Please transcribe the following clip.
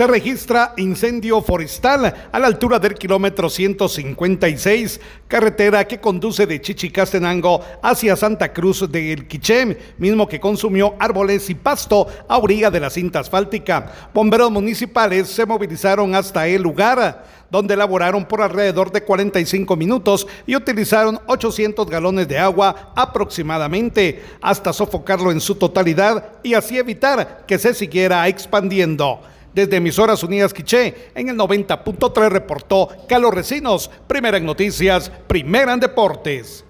se registra incendio forestal a la altura del kilómetro 156, carretera que conduce de Chichicastenango hacia Santa Cruz del Quiché, mismo que consumió árboles y pasto a orilla de la cinta asfáltica. Bomberos municipales se movilizaron hasta el lugar donde elaboraron por alrededor de 45 minutos y utilizaron 800 galones de agua aproximadamente, hasta sofocarlo en su totalidad y así evitar que se siguiera expandiendo. Desde Emisoras Unidas Quiché, en el 90.3 reportó Carlos Recinos, primera en noticias, primera en deportes.